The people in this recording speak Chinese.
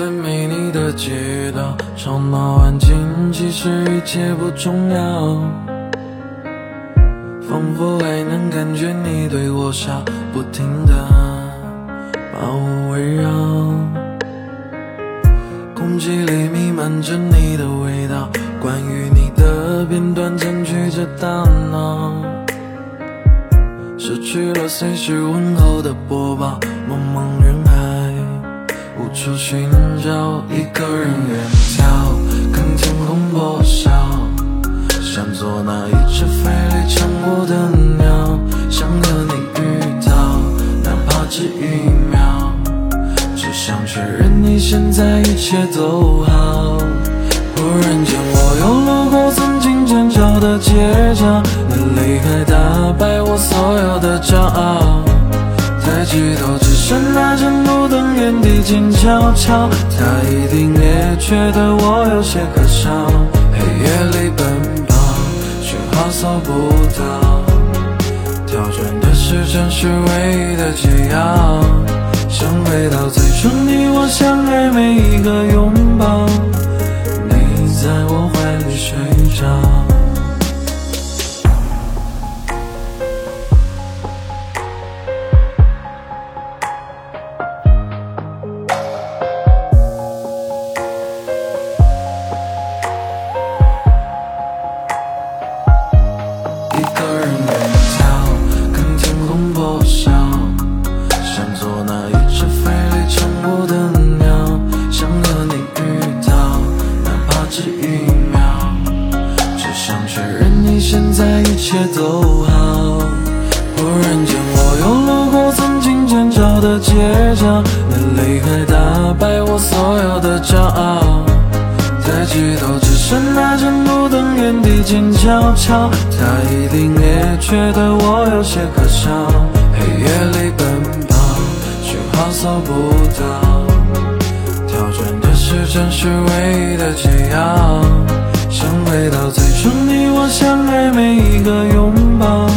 最迷你的街道，吵闹安静，其实一切不重要。仿佛还能感觉你对我笑，不停的把我围绕。空气里弥漫着你的味道，关于你的片段占据着大脑。失去了随时问候的播报，茫茫人海处寻找，一个人远眺，看天空破晓，想做那一只飞离唱过的鸟，想和你遇到，哪怕只一秒，只想确认你现在一切都好。忽然间，我又路过曾经尖叫的街角，你离开打败我所有的骄傲。抬起头，只剩那盏路灯原地静悄悄，他一定也觉得我有些可笑。黑夜里奔跑，讯号搜不到，跳转的时针是唯一的解药。想回到最初你我相爱每一个拥抱。一个人远眺，看天空破晓，想做那一只飞离唱过的鸟，想和你遇到，哪怕只一秒，只想确认你现在一切都好。忽然间，我又路过曾经尖叫的街角，你离开打败我所有的骄傲。抬起头，只剩那盏路灯原地静悄悄，他一定也觉得我有些可笑。黑夜里奔跑，讯号搜不到，跳转的时针是唯一的解药。想回到最初你我相爱每一个拥抱，